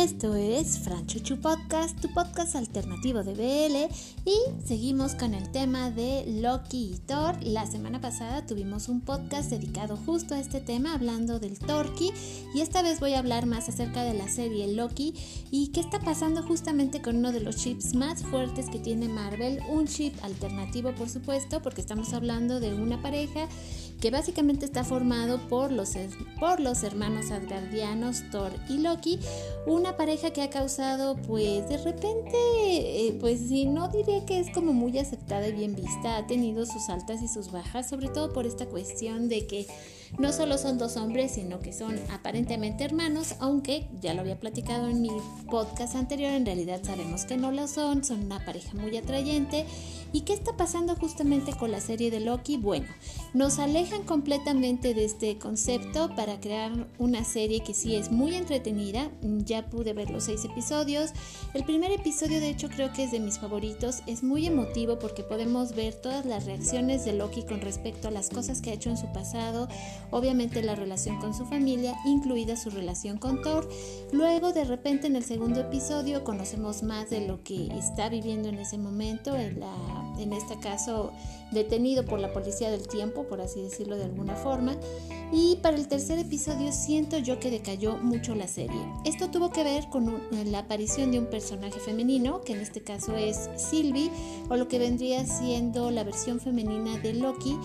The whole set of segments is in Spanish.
Esto es Franchuchu Podcast, tu podcast alternativo de BL y seguimos con el tema de Loki y Thor. La semana pasada tuvimos un podcast dedicado justo a este tema hablando del Torki y esta vez voy a hablar más acerca de la serie Loki y qué está pasando justamente con uno de los chips más fuertes que tiene Marvel, un chip alternativo por supuesto porque estamos hablando de una pareja que básicamente está formado por los, por los hermanos asgardianos Thor y Loki, una pareja que ha causado pues de repente, eh, pues sí, no diré que es como muy aceptada y bien vista, ha tenido sus altas y sus bajas, sobre todo por esta cuestión de que no solo son dos hombres, sino que son aparentemente hermanos, aunque ya lo había platicado en mi podcast anterior, en realidad sabemos que no lo son, son una pareja muy atrayente. ¿Y qué está pasando justamente con la serie de Loki? Bueno, nos alejan completamente de este concepto para crear una serie que sí es muy entretenida. Ya pude ver los seis episodios. El primer episodio, de hecho, creo que es de mis favoritos. Es muy emotivo porque podemos ver todas las reacciones de Loki con respecto a las cosas que ha hecho en su pasado, obviamente la relación con su familia, incluida su relación con Thor. Luego, de repente, en el segundo episodio conocemos más de lo que está viviendo en ese momento, en, la, en este caso detenido por la policía del tiempo, por así decirlo de alguna forma. Y para el tercer episodio siento yo que decayó mucho la serie. Esto tuvo que ver con la aparición de un personaje femenino, que en este caso es Sylvie, o lo que vendría siendo la versión femenina de Loki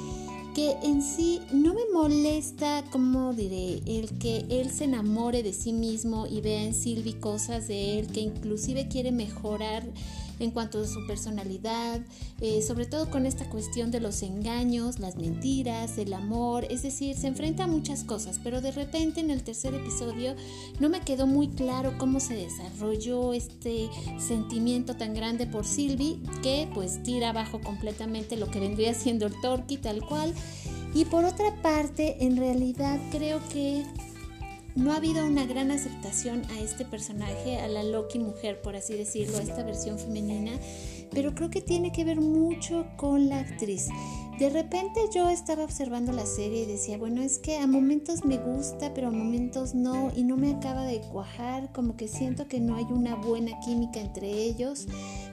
que en sí no me molesta, como diré, el que él se enamore de sí mismo y vea en Sylvie cosas de él que inclusive quiere mejorar en cuanto a su personalidad, eh, sobre todo con esta cuestión de los engaños, las mentiras, el amor, es decir, se enfrenta a muchas cosas, pero de repente en el tercer episodio no me quedó muy claro cómo se desarrolló este sentimiento tan grande por Sylvie que pues tira abajo completamente lo que vendría siendo el Torque tal cual. Y por otra parte, en realidad creo que no ha habido una gran aceptación a este personaje, a la Loki mujer, por así decirlo, a esta versión femenina, pero creo que tiene que ver mucho con la actriz. De repente yo estaba observando la serie y decía, bueno, es que a momentos me gusta, pero a momentos no, y no me acaba de cuajar, como que siento que no hay una buena química entre ellos.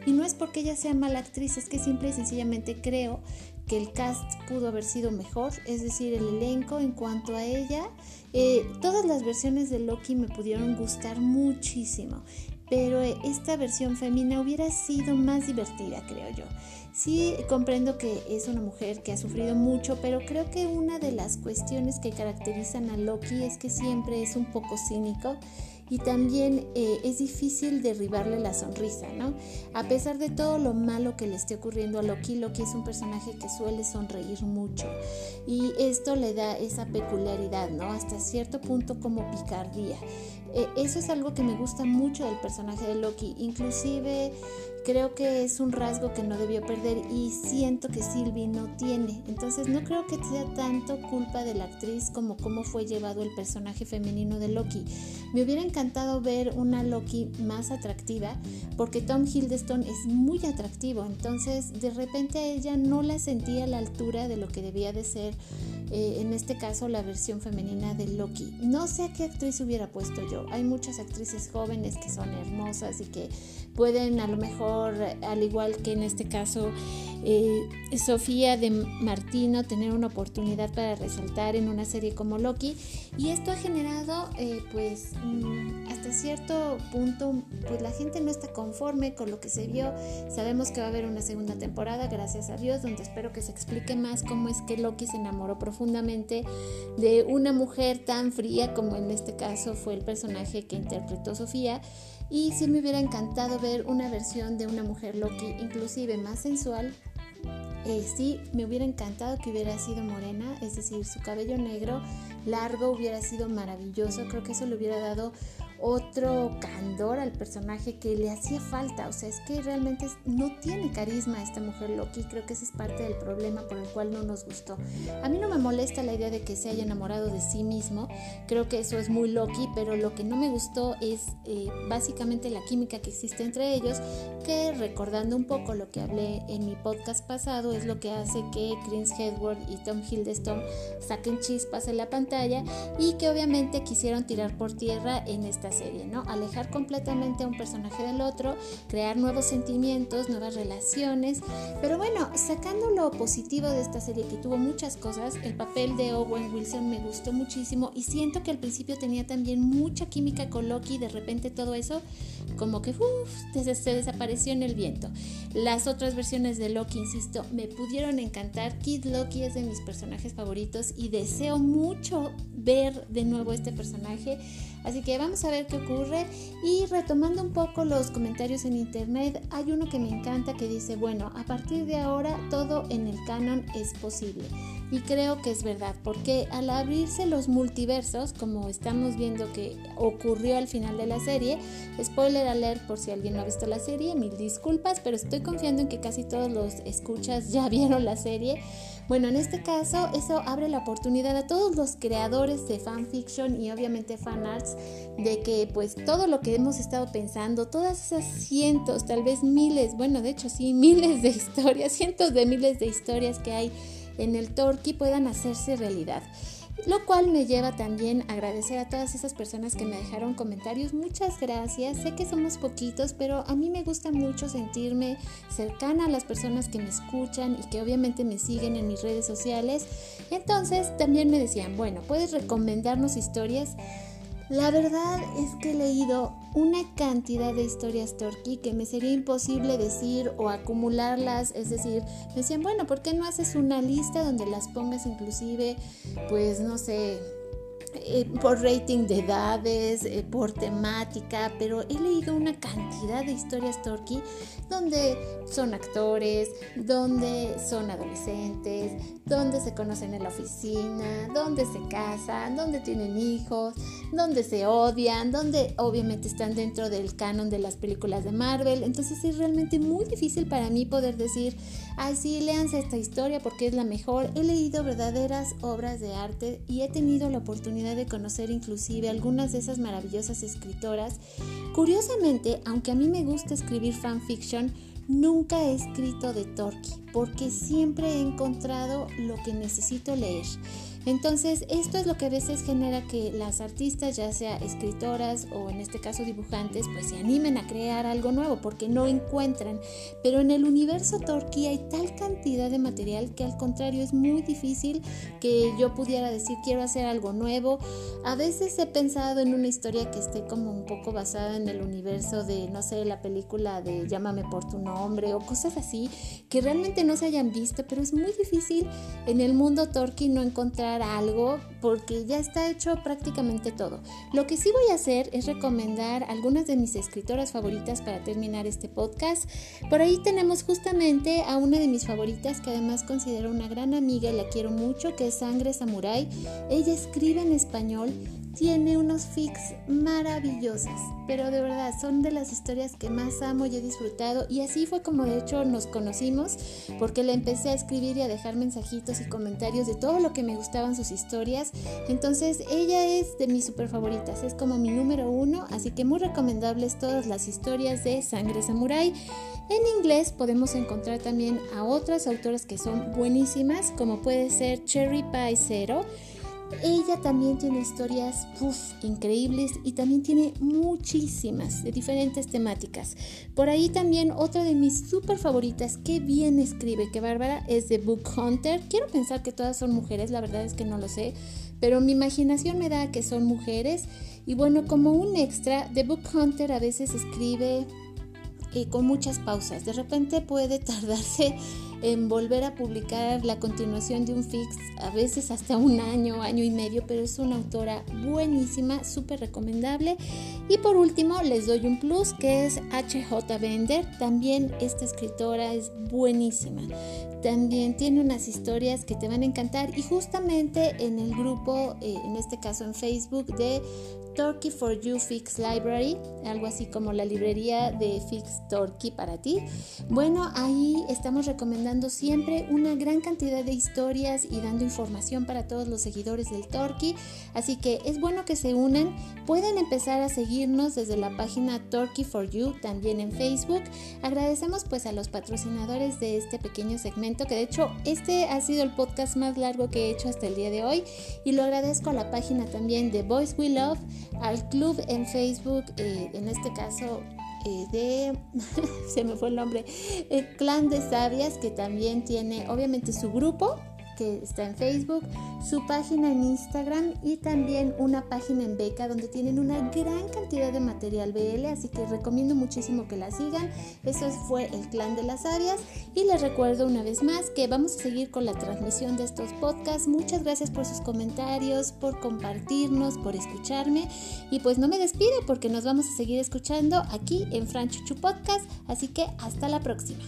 Y no es porque ella sea mala actriz, es que simple y sencillamente creo que el cast pudo haber sido mejor, es decir, el elenco en cuanto a ella. Eh, todas las versiones de Loki me pudieron gustar muchísimo, pero esta versión femenina hubiera sido más divertida, creo yo. Sí, comprendo que es una mujer que ha sufrido mucho, pero creo que una de las cuestiones que caracterizan a Loki es que siempre es un poco cínico y también eh, es difícil derribarle la sonrisa, ¿no? A pesar de todo lo malo que le esté ocurriendo a Loki, Loki es un personaje que suele sonreír mucho y esto le da esa peculiaridad, ¿no? Hasta cierto punto como picardía. Eh, eso es algo que me gusta mucho del personaje de Loki, inclusive creo que es un rasgo que no debió perder y siento que Sylvie no tiene. Entonces no creo que sea tanto culpa de la actriz como cómo fue llevado el personaje femenino de Loki. Me hubiera encantado ver una Loki más atractiva porque Tom Hiddleston es muy atractivo. Entonces de repente ella no la sentía a la altura de lo que debía de ser eh, en este caso la versión femenina de Loki. No sé a qué actriz hubiera puesto yo. Hay muchas actrices jóvenes que son hermosas y que pueden a lo mejor, al igual que en este caso eh, Sofía de Martino, tener una oportunidad para resaltar en una serie como Loki. Y esto ha generado, eh, pues, mm, hasta cierto punto, pues la gente no está conforme con lo que se vio. Sabemos que va a haber una segunda temporada, gracias a Dios, donde espero que se explique más cómo es que Loki se enamoró profundamente de una mujer tan fría como en este caso fue el personaje que interpretó Sofía y sí me hubiera encantado ver una versión de una mujer Loki inclusive más sensual. Eh, sí, me hubiera encantado que hubiera sido morena, es decir, su cabello negro largo hubiera sido maravilloso. Creo que eso le hubiera dado otro candor al personaje que le hacía falta. O sea, es que realmente no tiene carisma esta mujer Loki. Creo que ese es parte del problema por el cual no nos gustó. A mí no me molesta la idea de que se haya enamorado de sí mismo. Creo que eso es muy Loki, pero lo que no me gustó es eh, básicamente la química que existe entre ellos, que recordando un poco lo que hablé en mi podcast pasado, es lo que hace que Chris Hedward y Tom Hiddleston saquen chispas en la pantalla y que obviamente quisieron tirar por tierra en esta serie, ¿no? Alejar completamente a un personaje del otro, crear nuevos sentimientos, nuevas relaciones, pero bueno, sacando lo positivo de esta serie que tuvo muchas cosas, el papel de Owen Wilson me gustó muchísimo y siento que al principio tenía también mucha química con Loki y de repente todo eso como que uf, se desapareció en el viento. Las otras versiones de Loki, insisto, me pudieron encantar. Kid Loki es de mis personajes favoritos y deseo mucho ver de nuevo este personaje. Así que vamos a ver qué ocurre. Y retomando un poco los comentarios en internet, hay uno que me encanta que dice, bueno, a partir de ahora todo en el canon es posible. Y creo que es verdad, porque al abrirse los multiversos, como estamos viendo que ocurrió al final de la serie, spoiler alert por si alguien no ha visto la serie, mil disculpas, pero estoy confiando en que casi todos los escuchas ya vieron la serie. Bueno, en este caso eso abre la oportunidad a todos los creadores de fanfiction y obviamente fanarts de que pues todo lo que hemos estado pensando, todas esas cientos, tal vez miles, bueno, de hecho sí, miles de historias, cientos de miles de historias que hay en el Torquí puedan hacerse realidad. Lo cual me lleva también a agradecer a todas esas personas que me dejaron comentarios. Muchas gracias. Sé que somos poquitos, pero a mí me gusta mucho sentirme cercana a las personas que me escuchan y que obviamente me siguen en mis redes sociales. Entonces también me decían, bueno, puedes recomendarnos historias. La verdad es que he leído una cantidad de historias turkey que me sería imposible decir o acumularlas, es decir, me decían, bueno, ¿por qué no haces una lista donde las pongas inclusive, pues no sé, eh, por rating de edades, eh, por temática, pero he leído una cantidad de historias turkey donde son actores, donde son adolescentes, donde se conocen en la oficina, donde se casan, donde tienen hijos, donde se odian, donde obviamente están dentro del canon de las películas de Marvel. Entonces es realmente muy difícil para mí poder decir, ay sí, léanse esta historia porque es la mejor. He leído verdaderas obras de arte y he tenido la oportunidad de conocer inclusive algunas de esas maravillosas escritoras. Curiosamente, aunque a mí me gusta escribir fanfiction, nunca he escrito de Torquay porque siempre he encontrado lo que necesito leer. Entonces, esto es lo que a veces genera que las artistas, ya sea escritoras o en este caso dibujantes, pues se animen a crear algo nuevo porque no encuentran. Pero en el universo Torquí hay tal cantidad de material que al contrario es muy difícil que yo pudiera decir quiero hacer algo nuevo. A veces he pensado en una historia que esté como un poco basada en el universo de, no sé, la película de Llámame por tu nombre o cosas así que realmente no se hayan visto, pero es muy difícil en el mundo Torquí no encontrar algo porque ya está hecho prácticamente todo. Lo que sí voy a hacer es recomendar algunas de mis escritoras favoritas para terminar este podcast. Por ahí tenemos justamente a una de mis favoritas que además considero una gran amiga y la quiero mucho, que es Sangre Samurai. Ella escribe en español tiene unos fics maravillosas, pero de verdad son de las historias que más amo y he disfrutado y así fue como de hecho nos conocimos porque le empecé a escribir y a dejar mensajitos y comentarios de todo lo que me gustaban sus historias. Entonces ella es de mis super favoritas, es como mi número uno, así que muy recomendables todas las historias de Sangre Samurai. En inglés podemos encontrar también a otras autoras que son buenísimas, como puede ser Cherry Pie Zero ella también tiene historias increíbles y también tiene muchísimas de diferentes temáticas. Por ahí también otra de mis súper favoritas, que bien escribe, que Bárbara, es de Book Hunter. Quiero pensar que todas son mujeres, la verdad es que no lo sé, pero mi imaginación me da que son mujeres. Y bueno, como un extra, The Book Hunter a veces escribe eh, con muchas pausas. De repente puede tardarse en volver a publicar la continuación de un fix, a veces hasta un año, año y medio, pero es una autora buenísima, súper recomendable. Y por último, les doy un plus que es HJ Bender. También esta escritora es buenísima. También tiene unas historias que te van a encantar y justamente en el grupo, eh, en este caso en Facebook, de Turkey for You Fix Library, algo así como la librería de Fix Turkey para ti. Bueno, ahí estamos recomendando siempre una gran cantidad de historias y dando información para todos los seguidores del Turkey, así que es bueno que se unan. Pueden empezar a seguirnos desde la página Turkey for You también en Facebook. Agradecemos pues a los patrocinadores de este pequeño segmento que de hecho este ha sido el podcast más largo que he hecho hasta el día de hoy y lo agradezco a la página también de Voice We Love, al club en Facebook, eh, en este caso eh, de, se me fue el nombre, el Clan de Sabias, que también tiene obviamente su grupo está en Facebook, su página en Instagram y también una página en Beca donde tienen una gran cantidad de material BL, así que recomiendo muchísimo que la sigan. Eso fue el clan de las áreas y les recuerdo una vez más que vamos a seguir con la transmisión de estos podcasts. Muchas gracias por sus comentarios, por compartirnos, por escucharme y pues no me despido porque nos vamos a seguir escuchando aquí en Franchuchu Podcast, así que hasta la próxima.